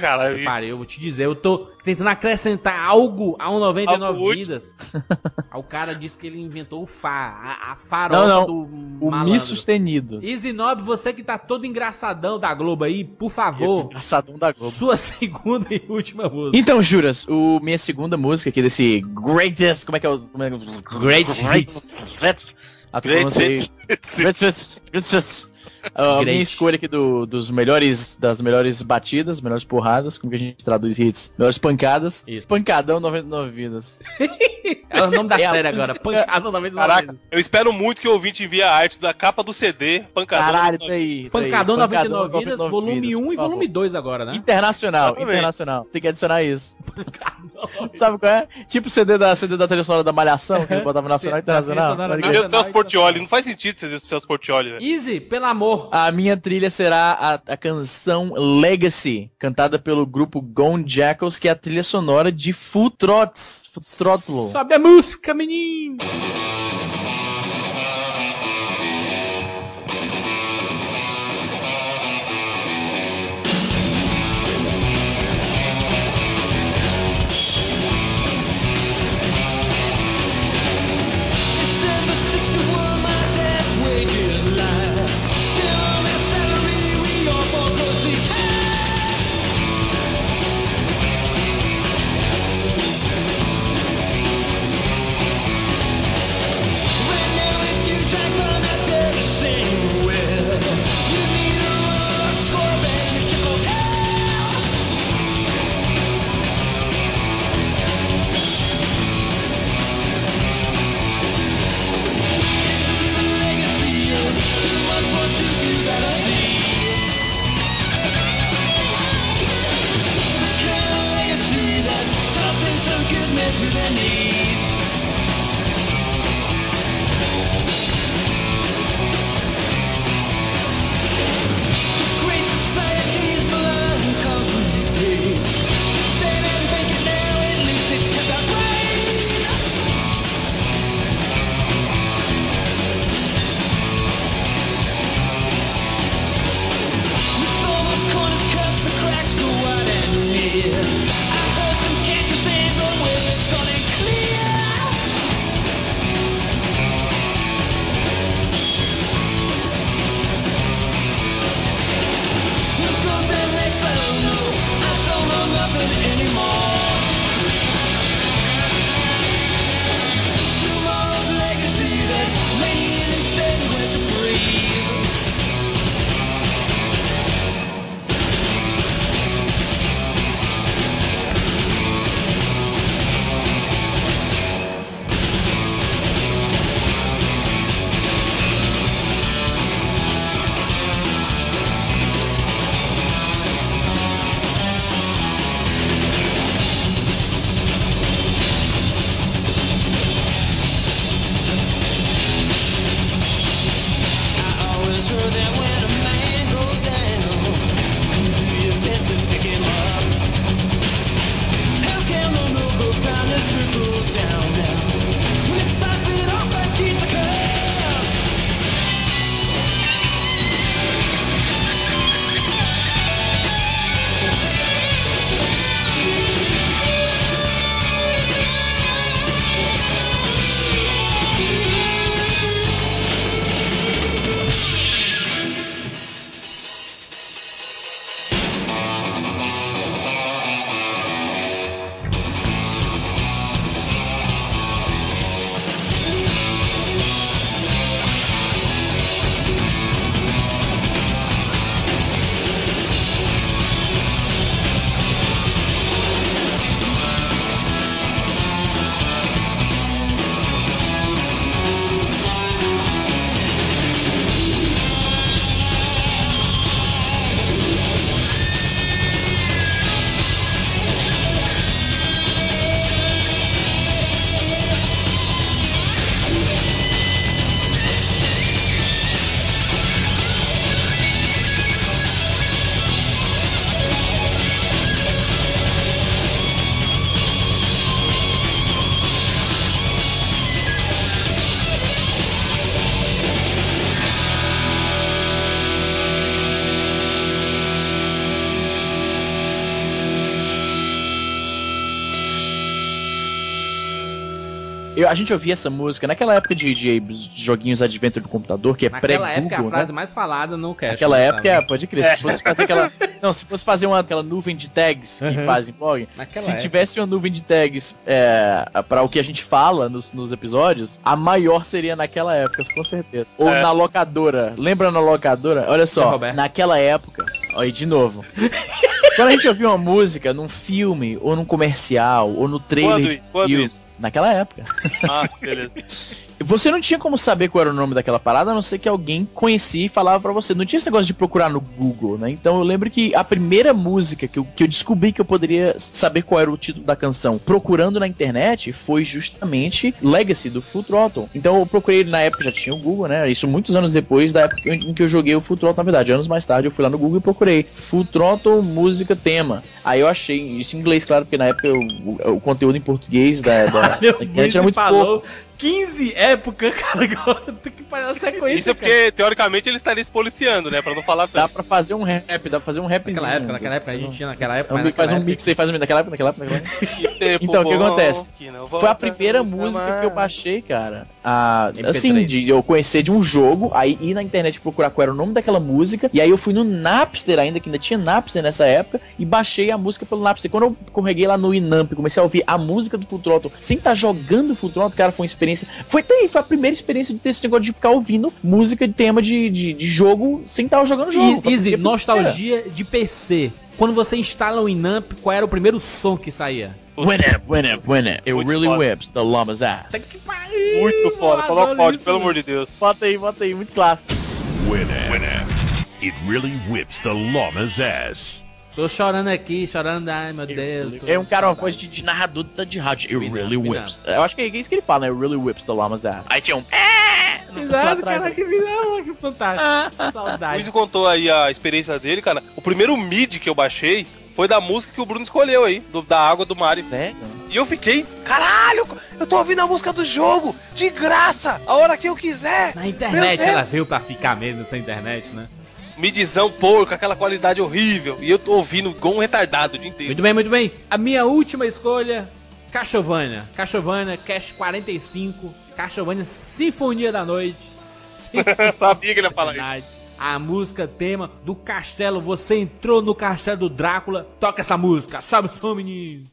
Caralho. Parei, eu vou te dizer, eu tô tentando acrescentar algo a um 99 Algo vidas. O cara disse que ele inventou o Fá, a, a farofa Não, não, do O Mi sustenido. Easy Nob, você que tá todo engraçadão da Globo aí, por favor, Engraçadão da Globo. sua segunda e última música. Então, Juras, o, minha segunda música aqui desse Greatest. Como é que é o. Como é que é o- Great Hits. Great. Ah, Great hits. Great hits. A Great. minha escolha aqui do, dos melhores, das melhores batidas, melhores porradas, como que a gente traduz hits? Melhores pancadas. Isso. Pancadão 99 vidas. É o nome da É série agora, Pancada 99 Caraca, vidas. eu espero muito que o ouvinte envie a arte da capa do CD, pancadão. Caralho, tá aí. tá aí. Pancadão 99 Pancadão vidas, 99 volume vidas, 1 por e volume 2 agora, né? Internacional, Exatamente. internacional. Tem que adicionar isso. Sabe qual é? Tipo o CD da, CD da trilha sonora da Malhação, que eu botava nacional e internacional. Celso Portioli, não faz sentido você dizer Celso Portioli, né? Easy, pelo amor. A minha trilha será a, a canção Legacy, cantada pelo grupo Gone Jackals, que é a trilha sonora de Full Trots, Full Throttle. Sobe a música, menino. A gente ouvia essa música naquela época de, de joguinhos Adventure do computador, que é Naquela época, a pré-Google, né? frase mais falada no cast. Naquela né, época, sabe? é, pode crer. Se fosse fazer aquela. Não, se fosse fazer uma, aquela nuvem de tags que Uhum. fazem blog. Naquela se época. tivesse uma nuvem de tags é, para o que a gente fala nos, nos episódios, a maior seria naquela época, com certeza. Ou É. na locadora. Lembra na locadora? Olha só, naquela época. Olha aí, de novo. Quando a gente ouvia uma música num filme, ou num comercial, ou no trailer Quando de isso? Quando filme, isso? Naquela época. Ah, beleza. Você não tinha como saber qual era o nome daquela parada, a não ser que alguém conhecia e falava pra você. Não tinha esse negócio de procurar no Google, né? Então eu lembro que a primeira música que eu, que eu descobri que eu poderia saber qual era o título da canção procurando na internet foi justamente Legacy, do Full Throttle. Então eu procurei, na época já tinha o Google, né? Isso muitos anos depois da época em que eu joguei o Full Throttle, na verdade. Anos mais tarde eu fui lá no Google e procurei Full Throttle música tema. Aí eu achei, isso em inglês, claro, porque na época o, o conteúdo em português da, da, internet era muito falou pouco. 15 época, cara, agora tem que a sequência, Isso é porque, teoricamente, ele estaria se policiando, né? Pra não falar Dá pra fazer um rap, dá pra fazer um rapzinho. Naquela época, naquela época, a gente tinha naquela época, Um mas mix- faz um naquela mix aí, faz um mix naquela época, naquela época, naquela época. Que tempo Então, o que acontece? que Foi a primeira música mais. que eu baixei, cara. A, MP3. assim, de eu conhecer de um jogo, aí ir na internet procurar qual era o nome daquela música, e aí eu fui no Napster ainda, que ainda tinha Napster nessa época, e baixei a música pelo Napster. Quando eu correguei lá no Inamp, comecei a ouvir a música do Full Throttle, sem estar jogando Full Throttle, cara, foi uma experiência... Foi, foi a primeira experiência de ter esse negócio de ficar ouvindo música de tema de, de, de jogo sem estar jogando jogo. Easy, nostalgia de PC. Quando você instala o Inamp, qual era o primeiro som que saía? Winner, winner, winner. It really foda. whips the llama's ass. Muito foda. Coloca o áudio, pelo amor de Deus. Bota aí, bota aí, muito clássico. Winner. Winner. It really whips the llama's ass. Tô chorando aqui, chorando, ai meu Deus. É um cara, uma voz de, de narrador de rádio. It really whips. Eu acho que é isso que ele fala, né? It really whips the llama's ass. Aí tinha um. lá Exato, cara, que visão, que fantástico. O Saudade. Luiz contou aí a experiência dele, cara. O primeiro mid que eu baixei foi da música que o Bruno escolheu aí, do- da água do Mario. Velho. E eu fiquei, caralho, eu tô ouvindo a música do jogo, de graça, a hora que eu quiser. Na internet ela veio pra ficar mesmo sem internet, né? Midzão porco, aquela qualidade horrível. E eu tô ouvindo igual um retardado o dia inteiro. Muito bem, muito bem. A minha última escolha, Castlevania. Castlevania, Cash 45. Castlevania Sinfonia da Noite. Sabia que ele ia falar isso. A música tema do castelo. Você entrou no castelo do Drácula. Toca essa música. Sobe o som, menino.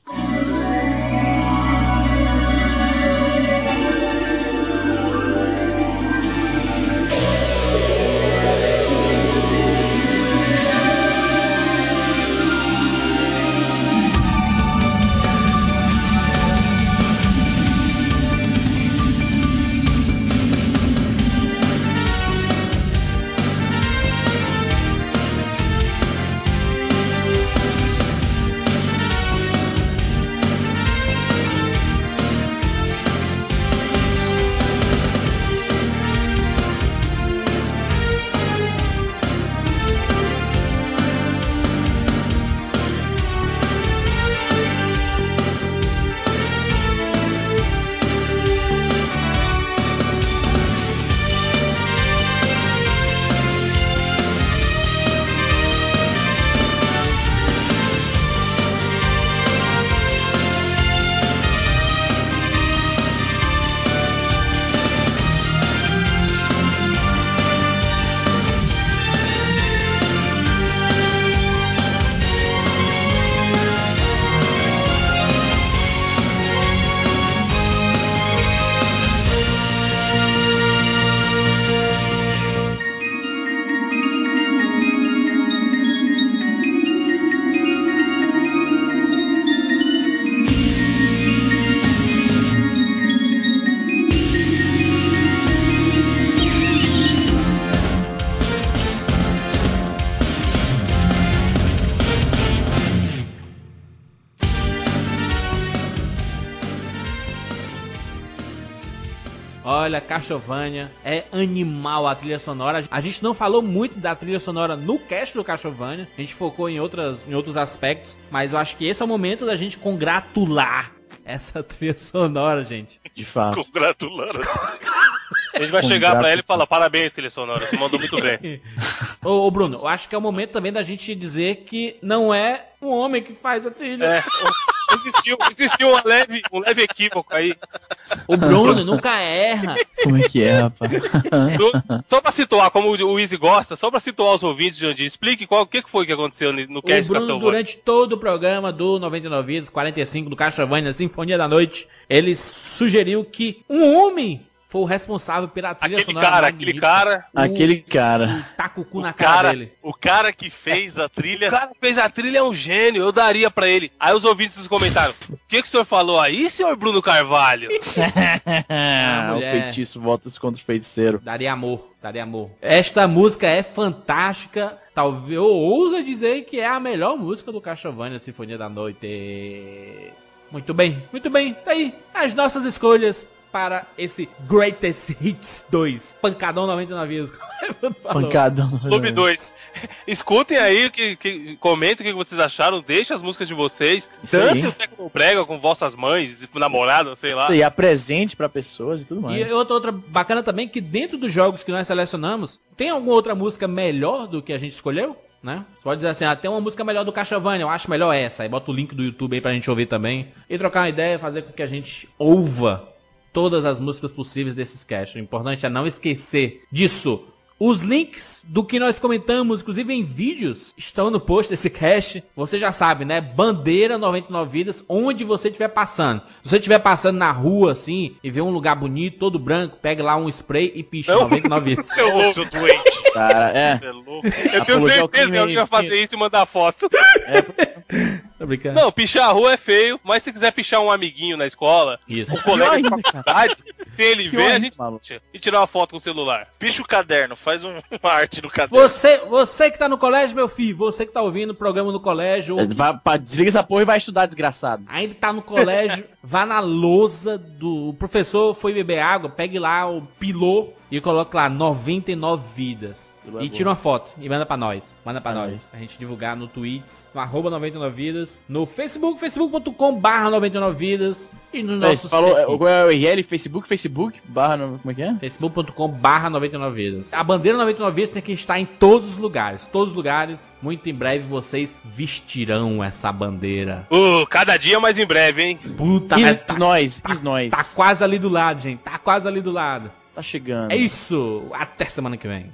Olha, Castlevania é animal a trilha sonora. A gente não falou muito da trilha sonora no cast do Castlevania. A gente focou em, outras, em outros aspectos. Mas eu acho que esse é o momento da gente congratular essa trilha sonora, gente. De fato. Congratulando. A gente vai chegar pra ele e falar, parabéns, trilha sonora, você mandou muito bem. Ô, ô, Bruno, eu acho que é o momento também da gente dizer que não é um homem que faz a trilha. É, existiu, existiu um, leve, um leve equívoco aí. O Bruno nunca erra. Como é que é, rapaz? Só pra situar, como o Easy gosta, só pra situar os ouvintes, Jandir, explique qual, o que foi que aconteceu no O cast do Bruno, Capitão durante todo o programa do 99 Vidas, 45 do Castlevania Sinfonia da Noite, ele sugeriu que um homem foi o responsável pela trilha Aquele sonora cara, aquele cara. Aquele cara. O cu na O cara, cara, dele. o cara que fez a O trilha. cara que fez a trilha é um gênio, eu daria pra ele. Aí os ouvintes nos comentaram: O que, que o senhor falou aí, senhor Bruno Carvalho? Ah, o mulher. feitiço volta-se contra o feiticeiro. Daria amor, daria amor. Esta música é fantástica. Talvez eu ouso dizer que é a melhor música do Castlevania Sinfonia da Noite. Muito bem, muito bem. Tá aí as nossas escolhas para esse Greatest Hits 2. Pancadão 99 vidas. como o falou. Pancadão. Clube 2. Escutem aí, que, que, comentem o que vocês acharam, deixem as músicas de vocês, Isso dancem aí. o Tecnobrega com vossas mães, namoradas, sei lá. E apresente pra pessoas e tudo E mais. outra, outra bacana também que dentro dos jogos que nós selecionamos, tem alguma outra música melhor do que a gente escolheu? Né? Você pode dizer assim, ah, tem uma música melhor do Castlevania, eu acho melhor essa. Aí bota o link do YouTube aí pra gente ouvir também. E trocar uma ideia, fazer com que a gente ouva todas as músicas possíveis desses casts. O importante é não esquecer disso. Os links do que nós comentamos, inclusive em vídeos, estão no post desse cast. Você já sabe, né? Bandeira 99 vidas, onde você estiver passando. Se você estiver passando na rua assim e ver um lugar bonito, todo branco, pega lá um spray e picha Não. 99 vidas. Seu louco. seu doente. Cara, é. Você é louco. Eu tenho Apologia certeza que alguém vai fazer isso e mandar foto. Tá brincando? Não, pichar a rua é feio, mas se quiser pichar um amiguinho na escola, Isso. um colega de faculdade, se ele Pior ver, a gente maluco. E tirar uma foto com o celular. Picha o caderno, faz um, uma arte no caderno. Você, você que tá no colégio, meu filho, você que tá ouvindo o programa no colégio, ou Vai, pá, desliga essa porra e vai estudar, desgraçado. ainda tá no colégio, vá na lousa do o professor foi beber água, pegue lá o pilô e coloque lá 99 vidas. É E tira uma foto e manda pra nós. Manda pra É nós. nóis. A gente divulgar no Tweets, no arroba 99 vidas, no Facebook, facebook.com barra 99 vidas e nos Peraí, nossos você falou, é, qual é o URL? Facebook, Facebook, barra, no- como é que é? facebook.com barra 99 vidas. A bandeira 99 vidas tem que estar em todos os lugares. Todos os lugares. Muito em breve vocês vestirão essa bandeira. Uh, cada dia mais em breve, hein? Puta, Is tá, nós, is nós. tá quase ali do lado, gente. Tá quase ali do lado. Tá chegando. É isso. Até semana que vem.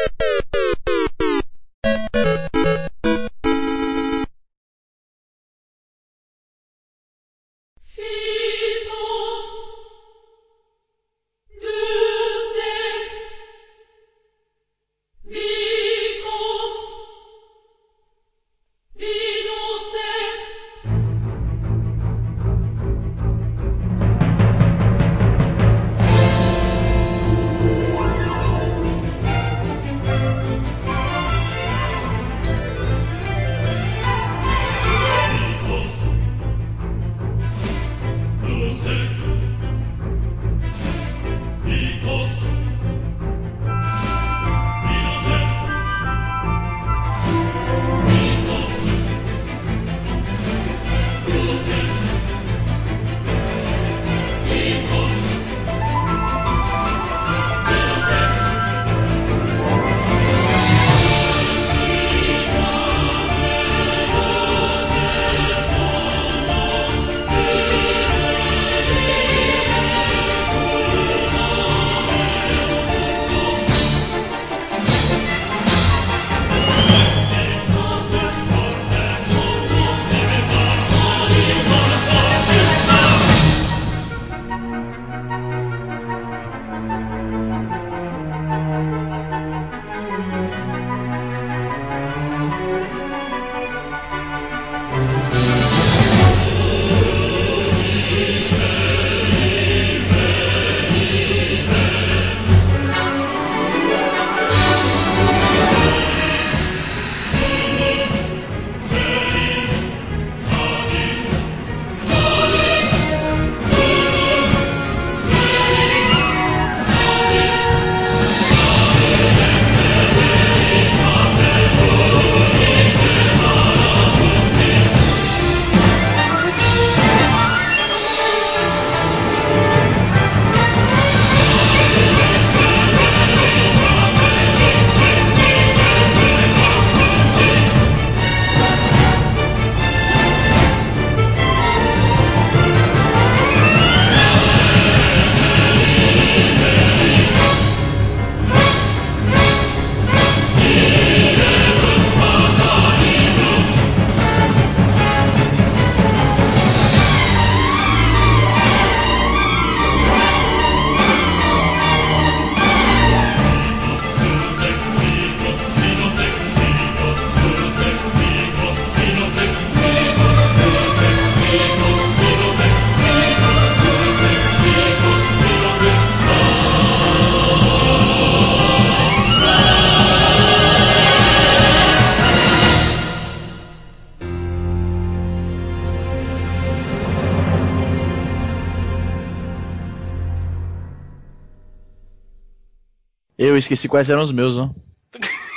Esqueci quais eram os meus, ó.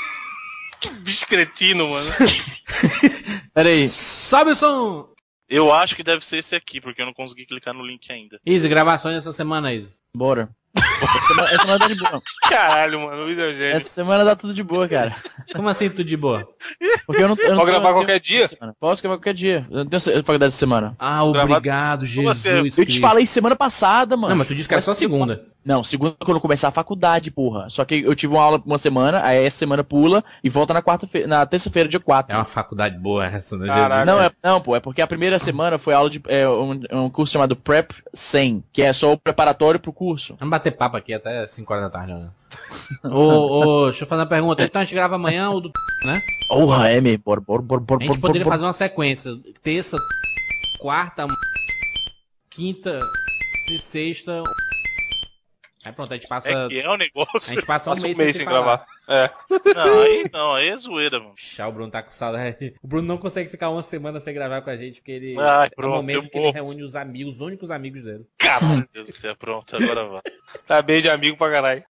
Que bicho cretino, mano. Pera aí. Sobe o som! Eu acho que deve ser esse aqui, porque eu não consegui clicar no link ainda. Easy, gravações essa semana, Easy. Bora. Essa semana, essa semana tá de boa. Caralho, mano, o Luiz Eugênio. Essa semana tá tudo de boa, cara. Como assim, tudo de boa? Porque eu não, eu não Pode gravar qualquer dia? semana. Posso gravar qualquer dia. Eu não tenho faculdade essa semana. Ah, obrigado, Jesus assim? Eu te falei semana passada, mano. Não, mas tu disse que era só segunda. Não, segunda quando começar a faculdade, porra. Só que eu tive uma aula uma semana, aí essa semana pula e volta na quarta-feira, na terça-feira, dia 4. É uma faculdade boa essa, né, Caraca. Jesus? Não, é, não, pô, é porque a primeira semana foi aula de é, um, um curso chamado Prep 100, que é só o preparatório pro curso. Vamos bater papo aqui até 5 horas da tarde, né? ô, ô, deixa eu fazer uma pergunta. Então a gente grava amanhã ou do. né? Porra, é, me. Bora, bora, bora, bora, A gente poderia fazer uma sequência. Terça, quarta, quinta e sexta. Aí pronto, a gente passa. É que é um A negócio. gente passa um Passa mês, um mês sem, sem gravar. É. Não, aí não, aí é zoeira, mano. Puxa, o Bruno tá com saudade. O Bruno não consegue ficar uma semana sem gravar com a gente, porque ele. Ai, é o pronto, momento eu que ele reúne os amigos, os únicos amigos dele. Caralho, Deus do céu, pronto, agora vai. Tá bem de amigo pra caralho.